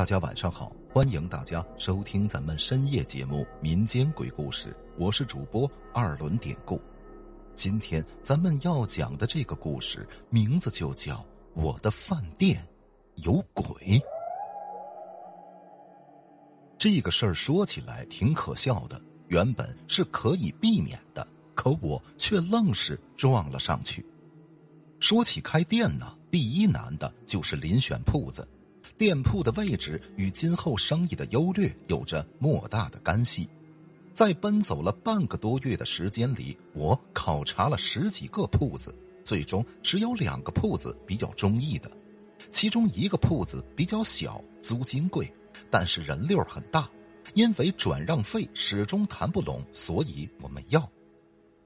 大家晚上好，欢迎大家收听咱们深夜节目《民间鬼故事》，我是主播二轮典故。今天咱们要讲的这个故事名字就叫《我的饭店有鬼》。这个事儿说起来挺可笑的，原本是可以避免的，可我却愣是撞了上去。说起开店呢，第一难的就是遴选铺子。店铺的位置与今后生意的优劣有着莫大的干系。在奔走了半个多月的时间里，我考察了十几个铺子，最终只有两个铺子比较中意的。其中一个铺子比较小，租金贵，但是人流很大。因为转让费始终谈不拢，所以我们要。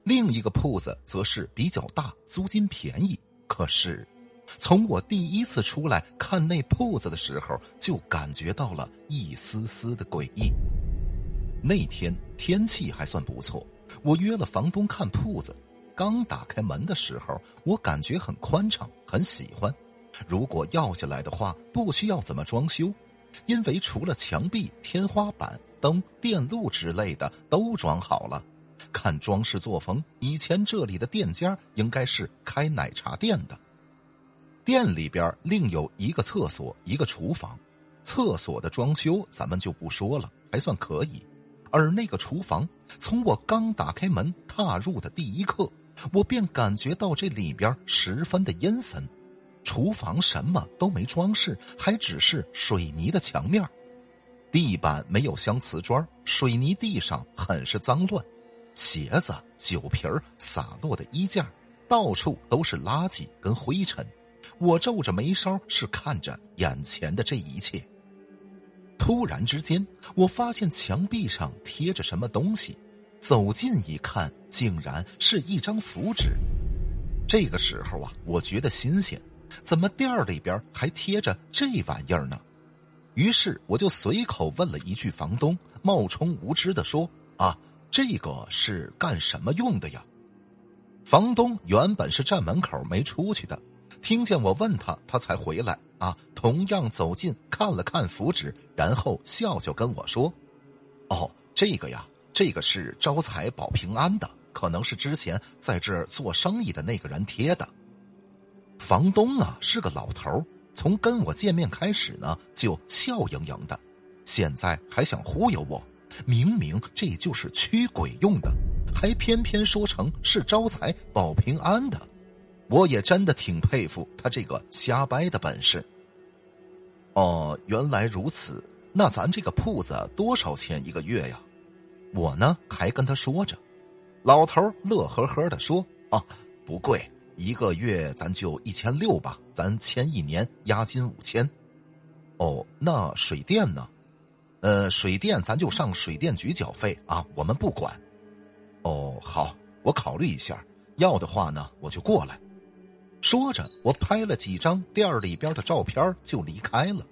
另一个铺子则是比较大，租金便宜，可是。从我第一次出来看那铺子的时候，就感觉到了一丝丝的诡异。那天天气还算不错，我约了房东看铺子。刚打开门的时候，我感觉很宽敞，很喜欢。如果要下来的话，不需要怎么装修，因为除了墙壁、天花板、灯、电路之类的都装好了。看装饰作风，以前这里的店家应该是开奶茶店的。店里边另有一个厕所，一个厨房。厕所的装修咱们就不说了，还算可以。而那个厨房，从我刚打开门踏入的第一刻，我便感觉到这里边十分的阴森。厨房什么都没装饰，还只是水泥的墙面，地板没有镶瓷砖，水泥地上很是脏乱，鞋子、酒瓶洒落的衣架，到处都是垃圾跟灰尘。我皱着眉梢，是看着眼前的这一切。突然之间，我发现墙壁上贴着什么东西，走近一看，竟然是一张符纸。这个时候啊，我觉得新鲜，怎么店里边还贴着这玩意儿呢？于是我就随口问了一句房东，冒充无知的说：“啊，这个是干什么用的呀？”房东原本是站门口没出去的。听见我问他，他才回来啊！同样走近看了看符纸，然后笑笑跟我说：“哦，这个呀，这个是招财保平安的，可能是之前在这儿做生意的那个人贴的。”房东啊是个老头从跟我见面开始呢就笑盈盈的，现在还想忽悠我，明明这就是驱鬼用的，还偏偏说成是招财保平安的。我也真的挺佩服他这个瞎掰的本事。哦，原来如此，那咱这个铺子多少钱一个月呀？我呢还跟他说着，老头乐呵呵的说：“啊，不贵，一个月咱就一千六吧，咱签一年，押金五千。哦，那水电呢？呃，水电咱就上水电局缴费啊，我们不管。哦，好，我考虑一下，要的话呢，我就过来。”说着，我拍了几张店里边的照片就离开了。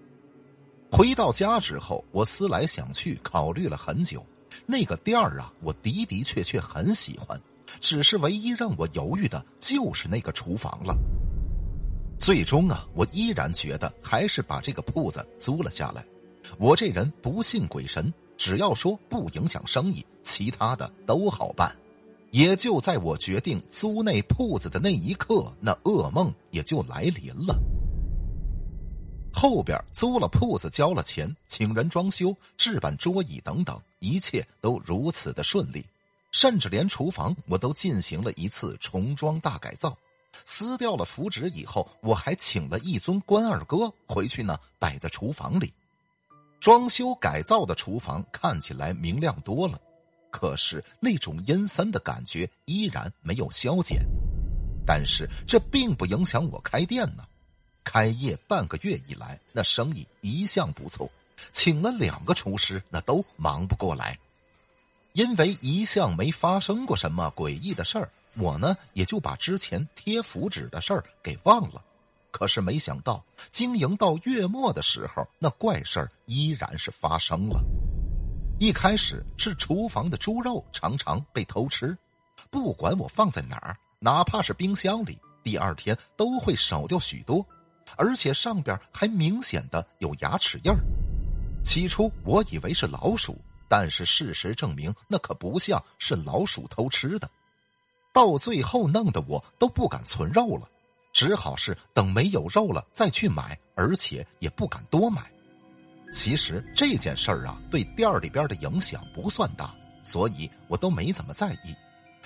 回到家之后，我思来想去，考虑了很久。那个店儿啊，我的的确确很喜欢，只是唯一让我犹豫的就是那个厨房了。最终啊，我依然觉得还是把这个铺子租了下来。我这人不信鬼神，只要说不影响生意，其他的都好办。也就在我决定租那铺子的那一刻，那噩梦也就来临了。后边租了铺子，交了钱，请人装修、置办桌椅等等，一切都如此的顺利，甚至连厨房我都进行了一次重装大改造。撕掉了符纸以后，我还请了一尊关二哥回去呢，摆在厨房里。装修改造的厨房看起来明亮多了。可是那种阴森的感觉依然没有消减，但是这并不影响我开店呢。开业半个月以来，那生意一向不错，请了两个厨师，那都忙不过来。因为一向没发生过什么诡异的事儿，我呢也就把之前贴符纸的事儿给忘了。可是没想到，经营到月末的时候，那怪事儿依然是发生了。一开始是厨房的猪肉常常被偷吃，不管我放在哪儿，哪怕是冰箱里，第二天都会少掉许多，而且上边还明显的有牙齿印儿。起初我以为是老鼠，但是事实证明那可不像是老鼠偷吃的。到最后弄得我都不敢存肉了，只好是等没有肉了再去买，而且也不敢多买。其实这件事儿啊，对店里边的影响不算大，所以我都没怎么在意。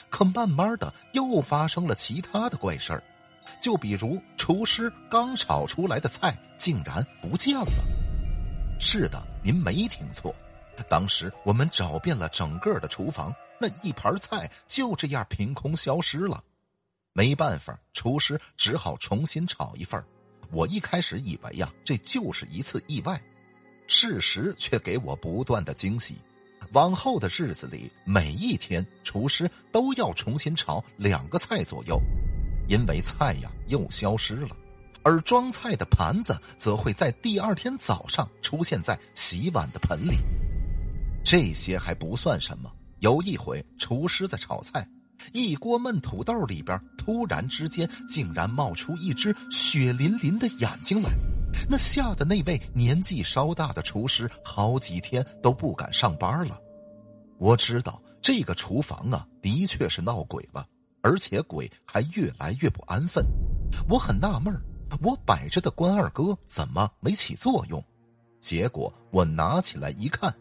可慢慢的又发生了其他的怪事儿，就比如厨师刚炒出来的菜竟然不见了。是的，您没听错，当时我们找遍了整个的厨房。那一盘菜就这样凭空消失了，没办法，厨师只好重新炒一份我一开始以为呀，这就是一次意外，事实却给我不断的惊喜。往后的日子里，每一天厨师都要重新炒两个菜左右，因为菜呀又消失了，而装菜的盘子则会在第二天早上出现在洗碗的盆里。这些还不算什么。有一回，厨师在炒菜，一锅焖土豆里边突然之间竟然冒出一只血淋淋的眼睛来，那吓得那位年纪稍大的厨师好几天都不敢上班了。我知道这个厨房啊，的确是闹鬼了，而且鬼还越来越不安分。我很纳闷我摆着的关二哥怎么没起作用？结果我拿起来一看，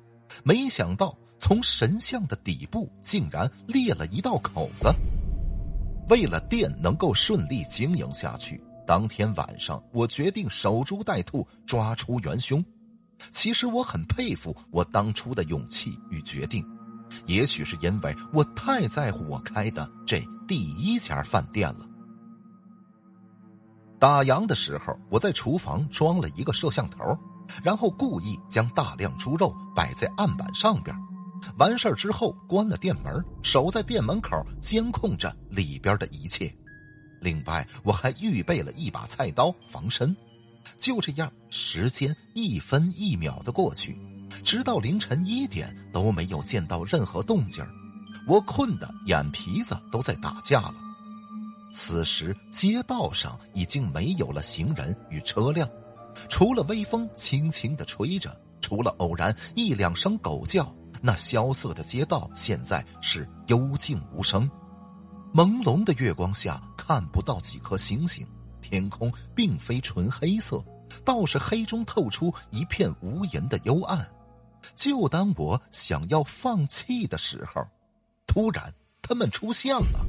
没想到。从神像的底部竟然裂了一道口子。为了店能够顺利经营下去，当天晚上我决定守株待兔，抓出元凶。其实我很佩服我当初的勇气与决定，也许是因为我太在乎我开的这第一家饭店了。打烊的时候，我在厨房装了一个摄像头，然后故意将大量猪肉摆在案板上边。完事儿之后，关了店门，守在店门口监控着里边的一切。另外，我还预备了一把菜刀防身。就这样，时间一分一秒的过去，直到凌晨一点都没有见到任何动静我困得眼皮子都在打架了。此时，街道上已经没有了行人与车辆，除了微风轻轻的吹着，除了偶然一两声狗叫。那萧瑟的街道现在是幽静无声，朦胧的月光下看不到几颗星星，天空并非纯黑色，倒是黑中透出一片无垠的幽暗。就当我想要放弃的时候，突然他们出现了，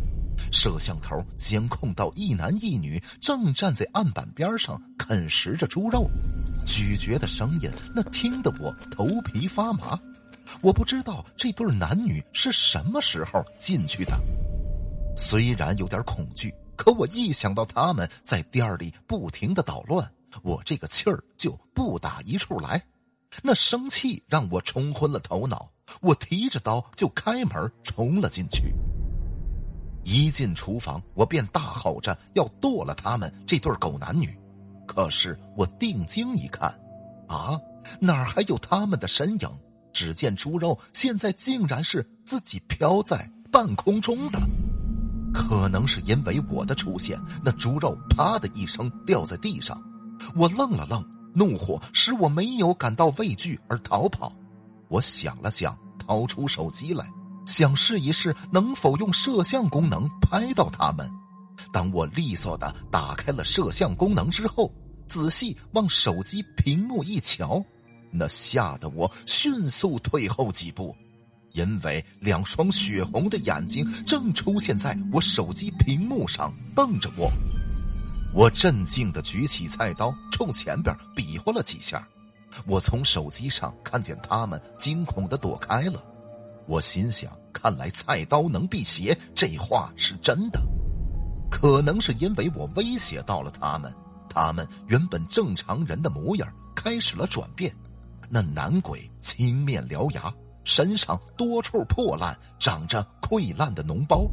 摄像头监控到一男一女正站在案板边上啃食着猪肉，咀嚼的声音那听得我头皮发麻。我不知道这对男女是什么时候进去的，虽然有点恐惧，可我一想到他们在店里不停的捣乱，我这个气儿就不打一处来。那生气让我冲昏了头脑，我提着刀就开门冲了进去。一进厨房，我便大吼着要剁了他们这对狗男女。可是我定睛一看，啊，哪儿还有他们的身影？只见猪肉现在竟然是自己飘在半空中的，可能是因为我的出现，那猪肉啪的一声掉在地上。我愣了愣，怒火使我没有感到畏惧而逃跑。我想了想，掏出手机来，想试一试能否用摄像功能拍到他们。当我利索的打开了摄像功能之后，仔细往手机屏幕一瞧。那吓得我迅速退后几步，因为两双血红的眼睛正出现在我手机屏幕上，瞪着我。我镇静的举起菜刀，冲前边比划了几下。我从手机上看见他们惊恐的躲开了。我心想：看来菜刀能辟邪，这话是真的。可能是因为我威胁到了他们，他们原本正常人的模样开始了转变。那男鬼青面獠牙，身上多处破烂，长着溃烂的脓包；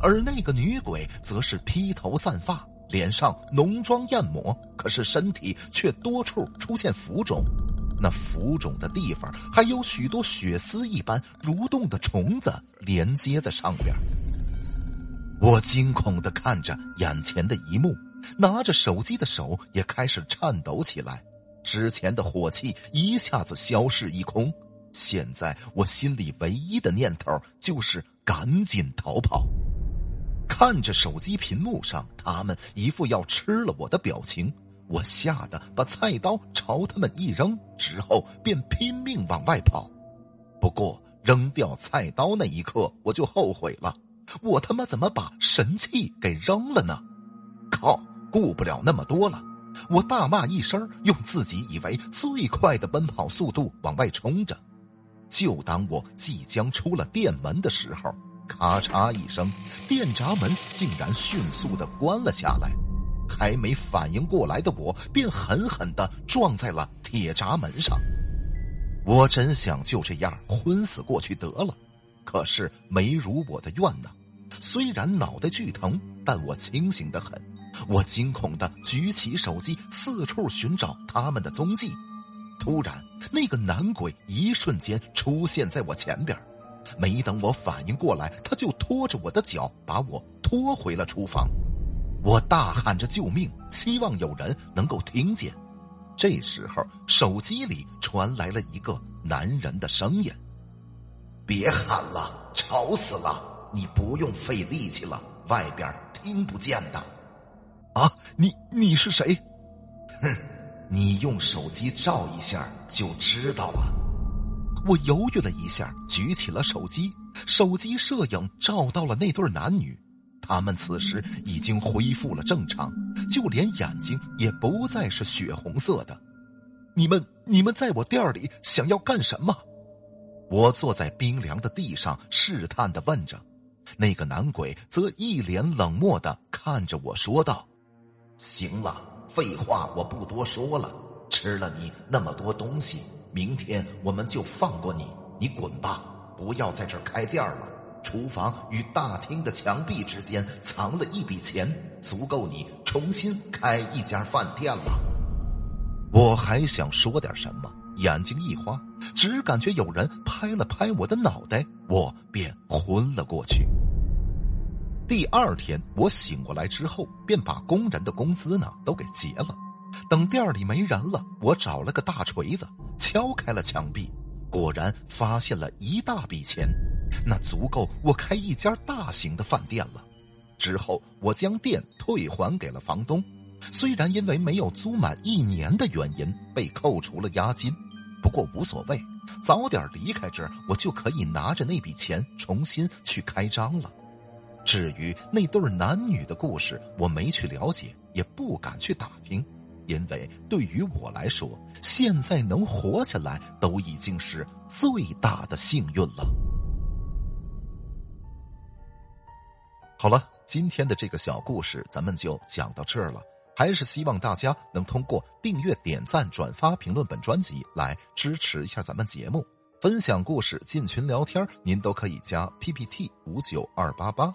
而那个女鬼则是披头散发，脸上浓妆艳抹，可是身体却多处出现浮肿。那浮肿的地方还有许多血丝一般蠕动的虫子连接在上边。我惊恐的看着眼前的一幕，拿着手机的手也开始颤抖起来。之前的火气一下子消逝一空。现在我心里唯一的念头就是赶紧逃跑。看着手机屏幕上他们一副要吃了我的表情，我吓得把菜刀朝他们一扔，之后便拼命往外跑。不过扔掉菜刀那一刻，我就后悔了，我他妈怎么把神器给扔了呢？靠，顾不了那么多了！我大骂一声，用自己以为最快的奔跑速度往外冲着。就当我即将出了店门的时候，咔嚓一声，电闸门竟然迅速的关了下来。还没反应过来的我，便狠狠的撞在了铁闸门上。我真想就这样昏死过去得了，可是没如我的愿呐。虽然脑袋剧疼，但我清醒的很。我惊恐的举起手机，四处寻找他们的踪迹。突然，那个男鬼一瞬间出现在我前边，没等我反应过来，他就拖着我的脚把我拖回了厨房。我大喊着救命，希望有人能够听见。这时候，手机里传来了一个男人的声音：“别喊了，吵死了！你不用费力气了，外边听不见的。”啊，你你是谁？你用手机照一下就知道了。我犹豫了一下，举起了手机。手机摄影照到了那对男女，他们此时已经恢复了正常，就连眼睛也不再是血红色的。你们，你们在我店里想要干什么？我坐在冰凉的地上，试探的问着。那个男鬼则一脸冷漠的看着我说道：“行了。”废话我不多说了，吃了你那么多东西，明天我们就放过你。你滚吧，不要在这儿开店了。厨房与大厅的墙壁之间藏了一笔钱，足够你重新开一家饭店了。我还想说点什么，眼睛一花，只感觉有人拍了拍我的脑袋，我便昏了过去。第二天我醒过来之后，便把工人的工资呢都给结了。等店里没人了，我找了个大锤子敲开了墙壁，果然发现了一大笔钱，那足够我开一家大型的饭店了。之后我将店退还给了房东，虽然因为没有租满一年的原因被扣除了押金，不过无所谓，早点离开这儿，我就可以拿着那笔钱重新去开张了。至于那对男女的故事，我没去了解，也不敢去打听，因为对于我来说，现在能活下来都已经是最大的幸运了。好了，今天的这个小故事咱们就讲到这儿了。还是希望大家能通过订阅、点赞、转发、评论本专辑来支持一下咱们节目，分享故事、进群聊天，您都可以加 PPT 五九二八八。